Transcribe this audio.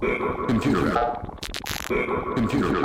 Computer. Computer.